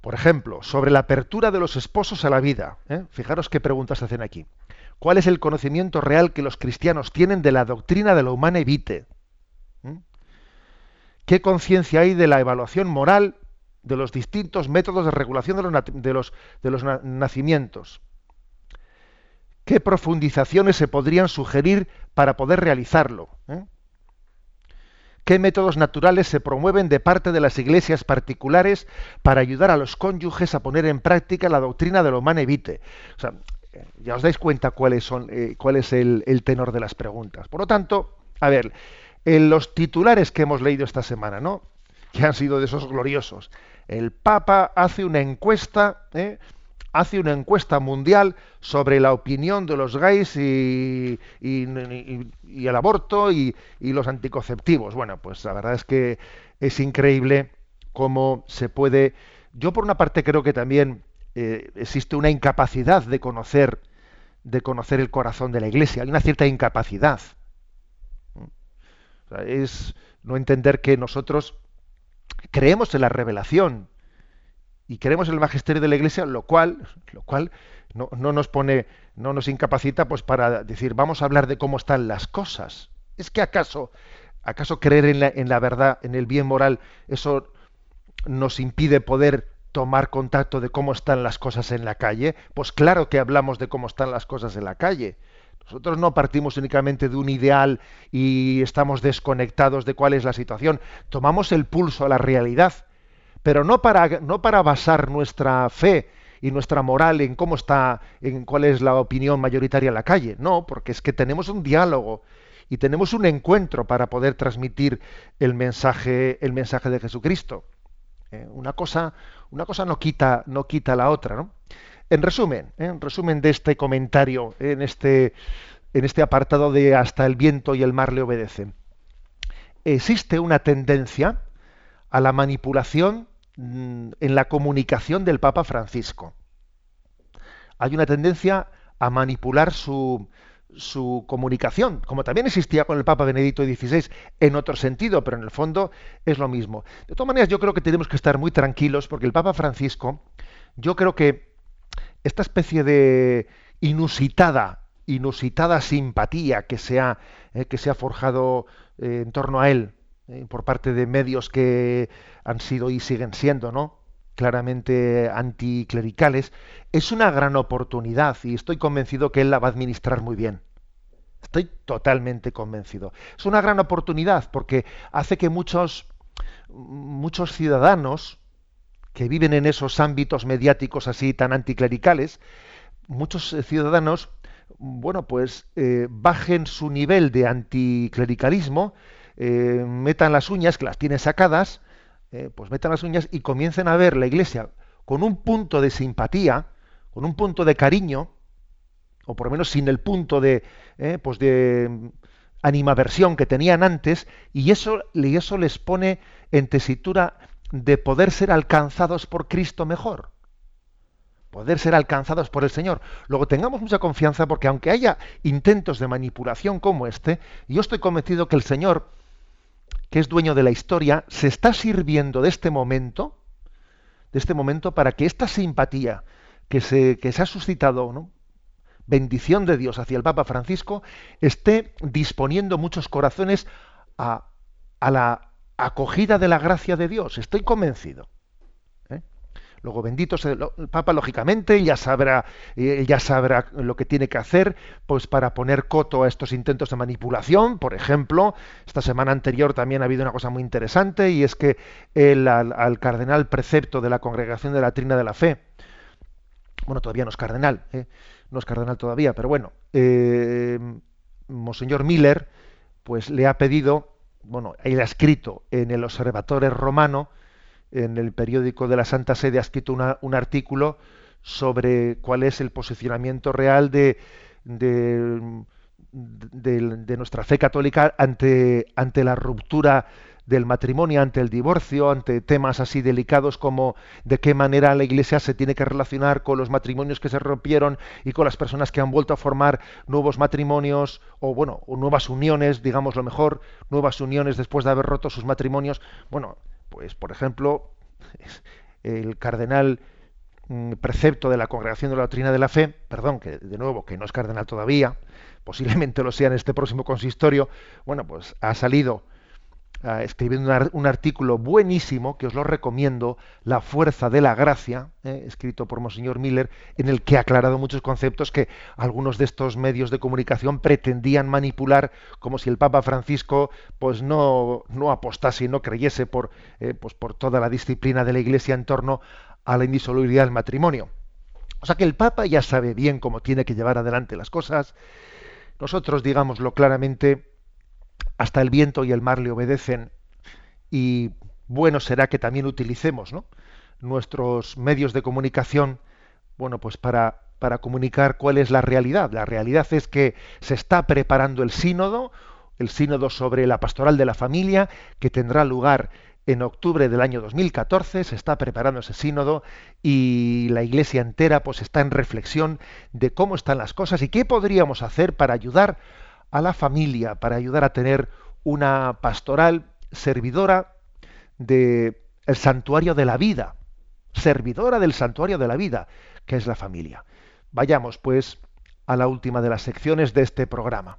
Por ejemplo, sobre la apertura de los esposos a la vida. ¿eh? Fijaros qué preguntas hacen aquí. ¿Cuál es el conocimiento real que los cristianos tienen de la doctrina de la humana evite? ¿Qué conciencia hay de la evaluación moral de los distintos métodos de regulación de los, de los, nacimientos. ¿Qué profundizaciones se podrían sugerir para poder realizarlo? ¿Eh? ¿Qué métodos naturales se promueven de parte de las iglesias particulares para ayudar a los cónyuges a poner en práctica la doctrina de lo humano evite? O sea, ya os dais cuenta cuáles son, eh, cuál es el, tenor de las preguntas. Por lo tanto, a ver, en los titulares que hemos leído esta semana, ¿no? Que han sido de esos gloriosos el Papa hace una encuesta, ¿eh? Hace una encuesta mundial sobre la opinión de los gays y, el aborto y, los anticonceptivos. Bueno, pues la verdad es que es increíble cómo se puede. Yo por una parte creo que también eh, existe una incapacidad de conocer, de conocer el corazón de la Iglesia. Hay una cierta incapacidad. es no entender que nosotros creemos en la revelación y en el magisterio de la Iglesia, lo cual, lo cual no, nos pone, no nos incapacita pues para decir vamos a hablar de cómo están las cosas. Es que acaso, acaso creer en la, en la verdad, en el bien moral, eso nos impide poder tomar contacto de cómo están las cosas en la calle? Pues claro que hablamos de cómo están las cosas en la calle. Nosotros no partimos únicamente de un ideal y estamos desconectados de cuál es la situación. Tomamos el pulso a la realidad, pero no para, no para basar nuestra fe y nuestra moral en cómo está, en cuál es la opinión mayoritaria en la calle. No, porque es que tenemos un diálogo y tenemos un encuentro para poder transmitir el mensaje, el mensaje de Jesucristo. Eh, una cosa, una cosa no quita, no quita la otra, ¿no? En resumen, ¿eh? en resumen de este comentario, en este, en este apartado de hasta el viento y el mar le obedecen, existe una tendencia a la manipulación en la comunicación del Papa Francisco. Hay una tendencia a manipular su, su comunicación, como también existía con el Papa Benedicto XVI en otro sentido, pero en el fondo es lo mismo. De todas maneras, yo creo que tenemos que estar muy tranquilos porque el Papa Francisco, yo creo que esta especie de inusitada, inusitada simpatía que se ha, eh, que se ha forjado eh, en torno a él eh, por parte de medios que han sido y siguen siendo, ¿no? claramente anticlericales, es una gran oportunidad y estoy convencido que él la va a administrar muy bien. Estoy totalmente convencido. Es una gran oportunidad porque hace que muchos, muchos ciudadanos que viven en esos ámbitos mediáticos así tan anticlericales, muchos ciudadanos, bueno, pues eh, bajen su nivel de anticlericalismo, eh, metan las uñas, que las tienen sacadas, eh, pues metan las uñas y comiencen a ver la iglesia con un punto de simpatía, con un punto de cariño, o por lo menos sin el punto de, eh, pues de animaversión que tenían antes, y eso, y eso les pone en tesitura de poder ser alcanzados por Cristo mejor. Poder ser alcanzados por el Señor. Luego tengamos mucha confianza porque aunque haya intentos de manipulación como este, yo estoy convencido que el Señor que es dueño de la historia, se está sirviendo de este momento, de este momento para que esta simpatía que se, ha suscitado, bendición de Dios hacia el Papa Francisco, esté disponiendo muchos corazones a, a la acogida de la gracia de Dios. Estoy convencido. Luego, bendito sea el Papa, lógicamente, ya sabrá, eh, ya sabrá lo que tiene que hacer pues para poner coto a estos intentos de manipulación. Por ejemplo, esta semana anterior también ha habido una cosa muy interesante y es que el, al, cardenal precepto de la Congregación de la Trina de la Fe, bueno, todavía no es cardenal, ¿eh? no es cardenal todavía, pero bueno, eh, Monseñor Miller, pues le ha pedido, bueno, él ha escrito en el Observatorio Romano, en el periódico de la Santa Sede ha escrito un artículo sobre cuál es el posicionamiento real de, de, nuestra fe católica ante, ante la ruptura del matrimonio, ante el divorcio, ante temas así delicados como de qué manera la Iglesia se tiene que relacionar con los matrimonios que se rompieron y con las personas que han vuelto a formar nuevos matrimonios o bueno, o nuevas uniones, digamos lo mejor, nuevas uniones después de haber roto sus matrimonios. Bueno, pues, por ejemplo, el cardenal mm, precepto de la Congregación de la Doctrina de la Fe, perdón, que de nuevo, que no es cardenal todavía, posiblemente lo sea en este próximo consistorio, bueno, pues ha salido escribiendo un, artículo buenísimo que os lo recomiendo, La fuerza de la gracia, eh, escrito por Monseñor Miller, en el que ha aclarado muchos conceptos que algunos de estos medios de comunicación pretendían manipular como si el Papa Francisco pues no, no apostase y no creyese por, eh, pues por toda la disciplina de la Iglesia en torno a la indisolubilidad del matrimonio. O sea que el Papa ya sabe bien cómo tiene que llevar adelante las cosas. Nosotros, digámoslo claramente, hasta el viento y el mar le obedecen y bueno será que también utilicemos nuestros medios de comunicación bueno pues para para comunicar cuál es la realidad. La realidad es que se está preparando el sínodo el sínodo sobre la pastoral de la familia que tendrá lugar en octubre del año 2014 se está preparando ese sínodo y la iglesia entera pues está en reflexión de cómo están las cosas y qué podríamos hacer para ayudar a la familia para ayudar a tener una pastoral servidora del el santuario de la vida, servidora del santuario de la vida, que es la familia. Vayamos pues a la última de las secciones de este programa.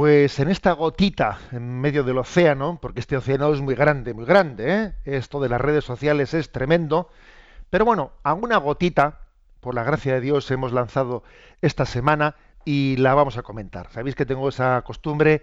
Pues en esta gotita en medio del océano, porque este océano es muy grande, muy grande, ¿eh? esto de las redes sociales es tremendo, pero bueno, a una gotita, por la gracia de Dios, hemos lanzado esta semana y la vamos a comentar. Sabéis que tengo esa costumbre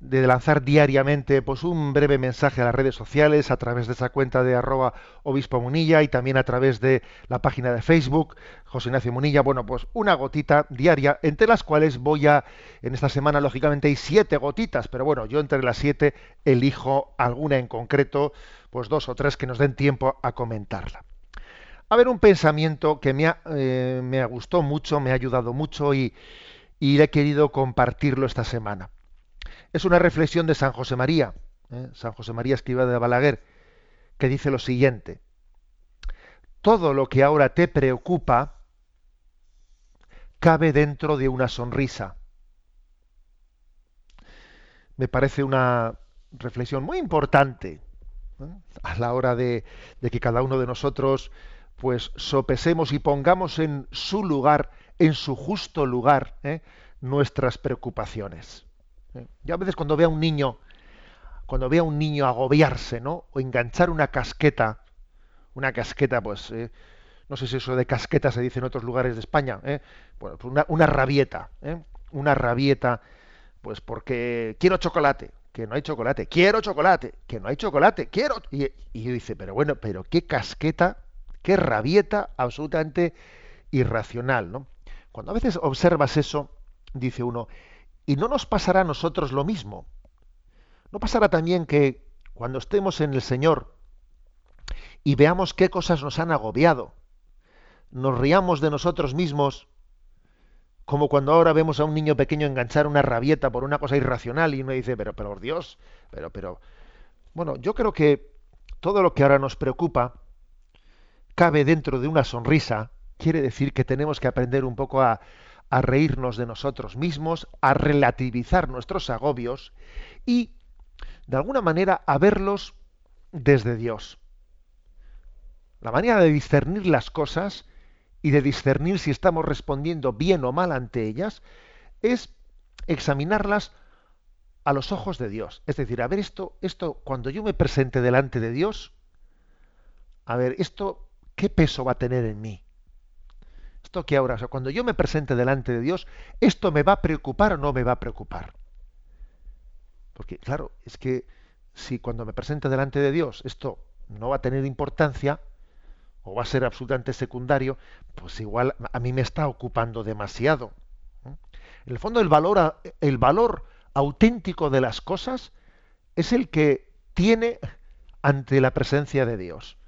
de lanzar diariamente pues un breve mensaje a las redes sociales a través de esa cuenta de arroba obispo munilla y también a través de la página de Facebook José Ignacio Munilla. Bueno pues una gotita diaria entre las cuales voy a en esta semana lógicamente hay siete gotitas pero bueno yo entre las siete elijo alguna en concreto pues dos o tres que nos den tiempo a comentarla. A ver un pensamiento que me, ha, eh, me gustó mucho me ha ayudado mucho y, y he querido compartirlo esta semana es una reflexión de San José María, ¿eh? San José María escriba de Balaguer, que dice lo siguiente, todo lo que ahora te preocupa cabe dentro de una sonrisa. Me parece una reflexión muy importante ¿eh? a la hora de, que cada uno de nosotros pues sopesemos y pongamos en su lugar, en su justo lugar, ¿eh? nuestras preocupaciones. Yo a veces cuando veo a un niño, cuando veo a un niño agobiarse, ¿no? O enganchar una casqueta, una casqueta, pues, eh, no sé si eso de casqueta se dice en otros lugares de España, ¿eh? pues una, rabieta, ¿eh? una rabieta, pues porque quiero chocolate, que no hay chocolate, quiero chocolate, que no hay chocolate, quiero. Y, y yo dice, pero bueno, pero qué casqueta, qué rabieta absolutamente irracional, ¿no? Cuando a veces observas eso, dice uno, y no nos pasará a nosotros lo mismo. No pasará también que cuando estemos en el Señor y veamos qué cosas nos han agobiado, nos riamos de nosotros mismos, como cuando ahora vemos a un niño pequeño enganchar una rabieta por una cosa irracional y uno dice, pero, pero, por Dios, pero, pero. Bueno, yo creo que todo lo que ahora nos preocupa cabe dentro de una sonrisa, quiere decir que tenemos que aprender un poco a, a reírnos de nosotros mismos, a relativizar nuestros agobios y, de alguna manera, a verlos desde Dios. La manera de discernir las cosas y de discernir si estamos respondiendo bien o mal ante ellas es examinarlas a los ojos de Dios. Es decir, a ver esto, esto cuando yo me presente delante de Dios, a ver, esto, ¿qué peso va a tener en mí? Esto que ahora, o sea, cuando yo me presente delante de Dios, ¿esto me va a preocupar o no me va a preocupar? Porque, claro, es que si cuando me presente delante de Dios esto no va a tener importancia, o va a ser absolutamente secundario, pues igual a mí me está ocupando demasiado. En el fondo, el valor, el valor auténtico de las cosas es el que tiene ante la presencia de Dios.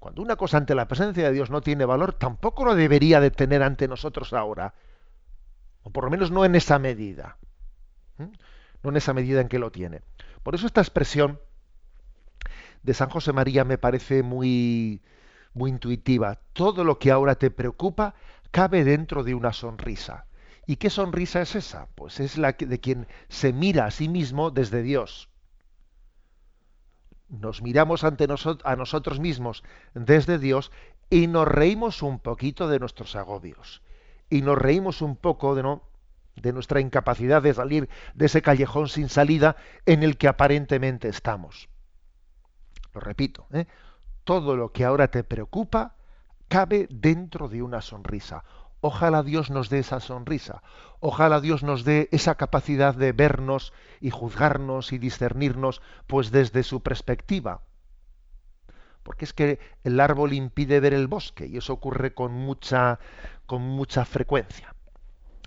Cuando una cosa ante la presencia de Dios no tiene valor, tampoco lo debería de tener ante nosotros ahora. O por lo menos no en esa medida. No en esa medida en que lo tiene. Por eso esta expresión de San José María me parece muy, muy intuitiva. Todo lo que ahora te preocupa cabe dentro de una sonrisa. ¿Y qué sonrisa es esa? Pues es la de quien se mira a sí mismo desde Dios nos miramos ante a nosotros mismos desde Dios y nos reímos un poquito de nuestros agobios. Y nos reímos un poco de, ¿no? de nuestra incapacidad de salir de ese callejón sin salida en el que aparentemente estamos. Lo repito, ¿eh? todo lo que ahora te preocupa cabe dentro de una sonrisa. Ojalá Dios nos dé esa sonrisa. Ojalá Dios nos dé esa capacidad de vernos y juzgarnos y discernirnos, pues desde su perspectiva. Porque es que el árbol impide ver el bosque y eso ocurre con mucha, con mucha frecuencia.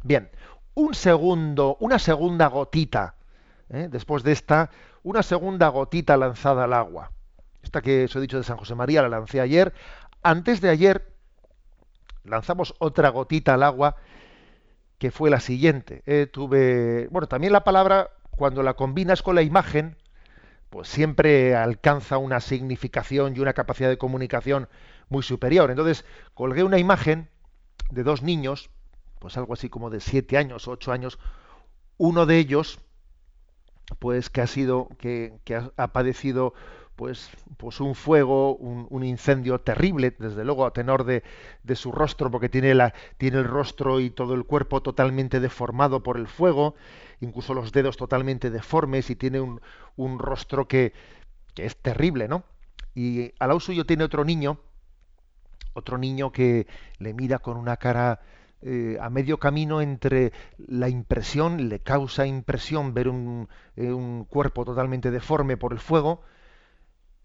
Bien, un segundo, una segunda gotita, ¿eh? después de esta, una segunda gotita lanzada al agua. Esta que os he dicho de San José María la lancé ayer. Antes de ayer lanzamos otra gotita al agua que fue la siguiente. Eh, tuve, bueno, también la palabra cuando la combinas con la imagen, pues siempre alcanza una significación y una capacidad de comunicación muy superior. Entonces colgué una imagen de dos niños, pues algo así como de siete años, ocho años. Uno de ellos, pues que ha sido, que, que ha padecido pues, pues un fuego, un, incendio terrible, desde luego a tenor de, de, su rostro, porque tiene, la, tiene el rostro y todo el cuerpo totalmente deformado por el fuego, incluso los dedos totalmente deformes y tiene un, un rostro que, que, es terrible, ¿no? Y al lado suyo tiene otro niño, otro niño que le mira con una cara eh, a medio camino entre la impresión, le causa impresión ver un, eh, un cuerpo totalmente deforme por el fuego,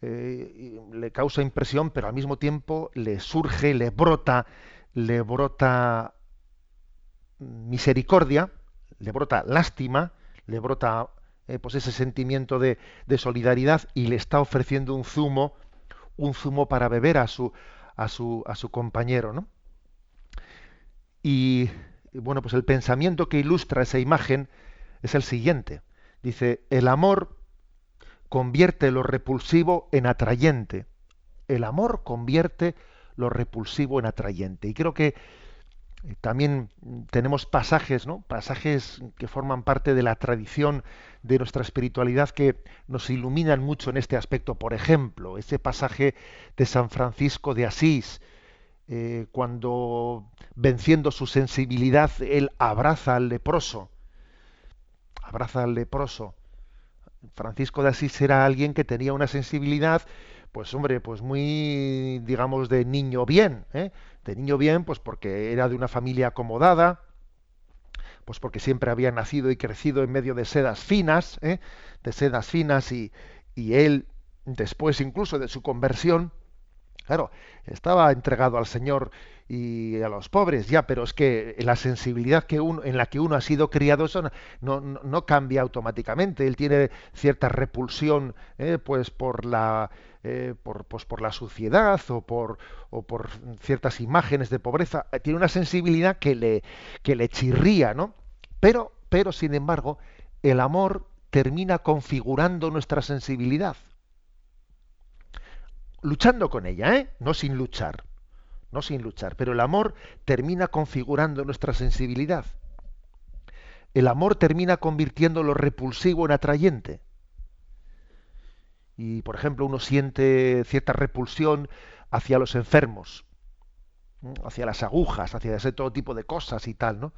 eh, le causa impresión, pero al mismo tiempo le surge, le brota, le brota misericordia, le brota lástima, le brota pues ese sentimiento de, de, solidaridad y le está ofreciendo un zumo, un zumo para beber a su, a su, a su compañero, ¿no? Y bueno, pues el pensamiento que ilustra esa imagen es el siguiente. Dice, el amor convierte lo repulsivo en atrayente. El amor convierte lo repulsivo en atrayente. Y creo que eh, también tenemos pasajes, ¿no? Pasajes que forman parte de la tradición de nuestra espiritualidad que nos iluminan mucho en este aspecto. Por ejemplo, ese pasaje de San Francisco de Asís, eh, cuando venciendo su sensibilidad, él abraza al leproso. Abraza al leproso. Francisco de Asís era alguien que tenía una sensibilidad, pues hombre, pues muy, digamos, de niño bien, ¿eh? de niño bien, pues porque era de una familia acomodada, pues porque siempre había nacido y crecido en medio de sedas finas, ¿eh? de sedas finas y, y él, después incluso de su conversión, Claro, estaba entregado al Señor y a los pobres, ya, pero es que la sensibilidad que uno, en la que uno ha sido criado eso no, no, cambia automáticamente. Él tiene cierta repulsión eh, pues por la eh, por, pues por la suciedad o por, o por ciertas imágenes de pobreza. Tiene una sensibilidad que le, que le chirría, ¿no? Pero, pero, sin embargo, el amor termina configurando nuestra sensibilidad luchando con ella, ¿eh? No sin luchar, no sin luchar, pero el amor termina configurando nuestra sensibilidad. El amor termina convirtiendo lo repulsivo en atrayente. Y, por ejemplo, uno siente cierta repulsión hacia los enfermos, hacia las agujas, hacia ese todo tipo de cosas y tal, ¿no?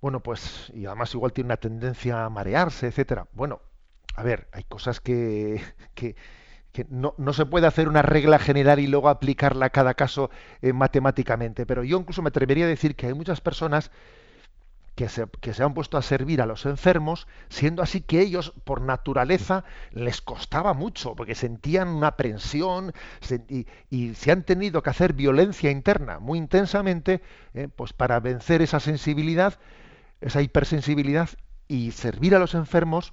Bueno, pues, y además igual tiene una tendencia a marearse, etcétera. Bueno, a ver, hay cosas que, que, que no, no, se puede hacer una regla general y luego aplicarla a cada caso eh, matemáticamente, pero yo incluso me atrevería a decir que hay muchas personas que se, que se, han puesto a servir a los enfermos, siendo así que ellos, por naturaleza, les costaba mucho, porque sentían una aprensión y, y, se han tenido que hacer violencia interna muy intensamente, eh, pues para vencer esa sensibilidad, esa hipersensibilidad y servir a los enfermos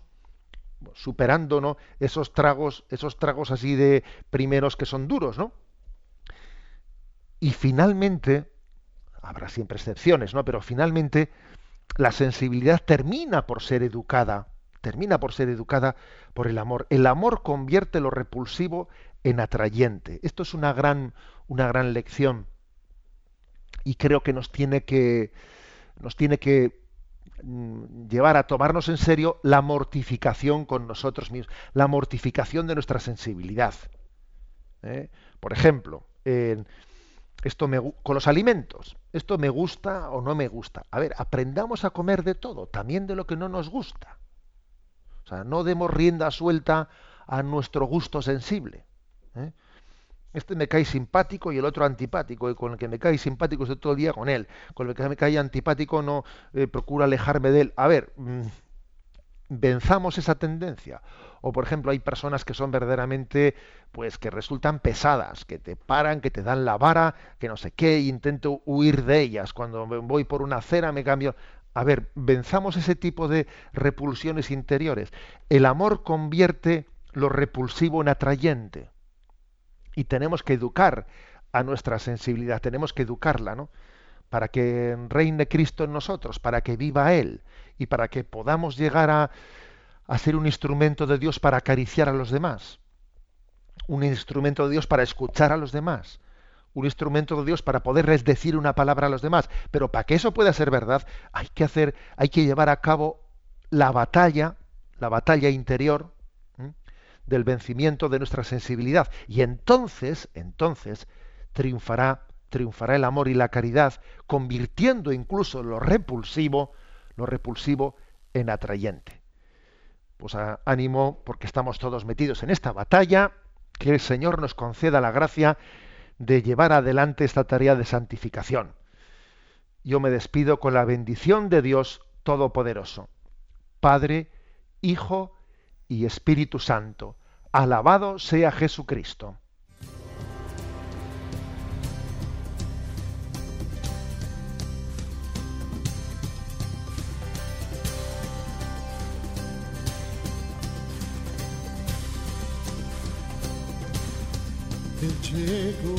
superando esos tragos, esos tragos así de primeros que son duros, ¿no? Y finalmente, habrá siempre excepciones, ¿no? Pero finalmente la sensibilidad termina por ser educada, termina por ser educada por el amor. El amor convierte lo repulsivo en atrayente. Esto es una gran, una gran lección. Y creo que nos tiene que, nos tiene que llevar a tomarnos en serio la mortificación con nosotros mismos, la mortificación de nuestra sensibilidad. ¿eh? Por ejemplo, esto me, con los alimentos, esto me gusta o no me gusta. A ver, aprendamos a comer de todo, también de lo que no nos gusta. O sea, no demos rienda suelta a nuestro gusto sensible. ¿eh? Este me cae simpático y el otro antipático, y con el que me cae simpático estoy todo el día con él, con el que me cae antipático no eh, procuro alejarme de él. A ver, mm, venzamos esa tendencia. O por ejemplo, hay personas que son verdaderamente, pues que resultan pesadas, que te paran, que te dan la vara, que no sé qué, e intento huir de ellas. Cuando voy por una acera me cambio. A ver, venzamos ese tipo de repulsiones interiores. El amor convierte lo repulsivo en atrayente y tenemos que educar a nuestra sensibilidad, tenemos que educarla, ¿no? Para que reine Cristo en nosotros, para que viva Él y para que podamos llegar a, a ser un instrumento de Dios para acariciar a los demás, un instrumento de Dios para escuchar a los demás, un instrumento de Dios para poderles decir una palabra a los demás. Pero para que eso pueda ser verdad, hay que hacer, hay que llevar a cabo la batalla, la batalla interior, del vencimiento de nuestra sensibilidad. Y entonces, entonces, triunfará, triunfará el amor y la caridad, convirtiendo incluso lo repulsivo, lo repulsivo en atrayente. Pues ánimo, porque estamos todos metidos en esta batalla, que el Señor nos conceda la gracia de llevar adelante esta tarea de santificación. yo me despido con la bendición de Dios Todopoderoso, Padre, Hijo y Espíritu Santo. Alabado sea Jesucristo. llegó,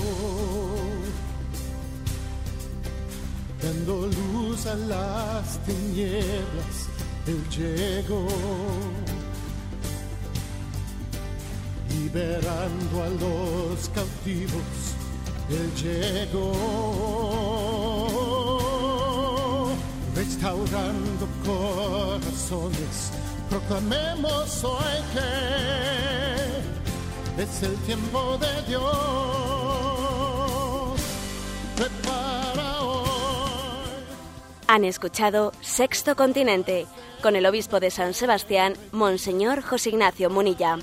dando luz a las tinieblas, Él llegó, liberando a los cautivos, Él llegó, restaurando corazones, proclamemos hoy que es el tiempo de Dios. Prepara hoy. Han escuchado Sexto Continente con el obispo de San Sebastián, Monseñor José Ignacio Munilla.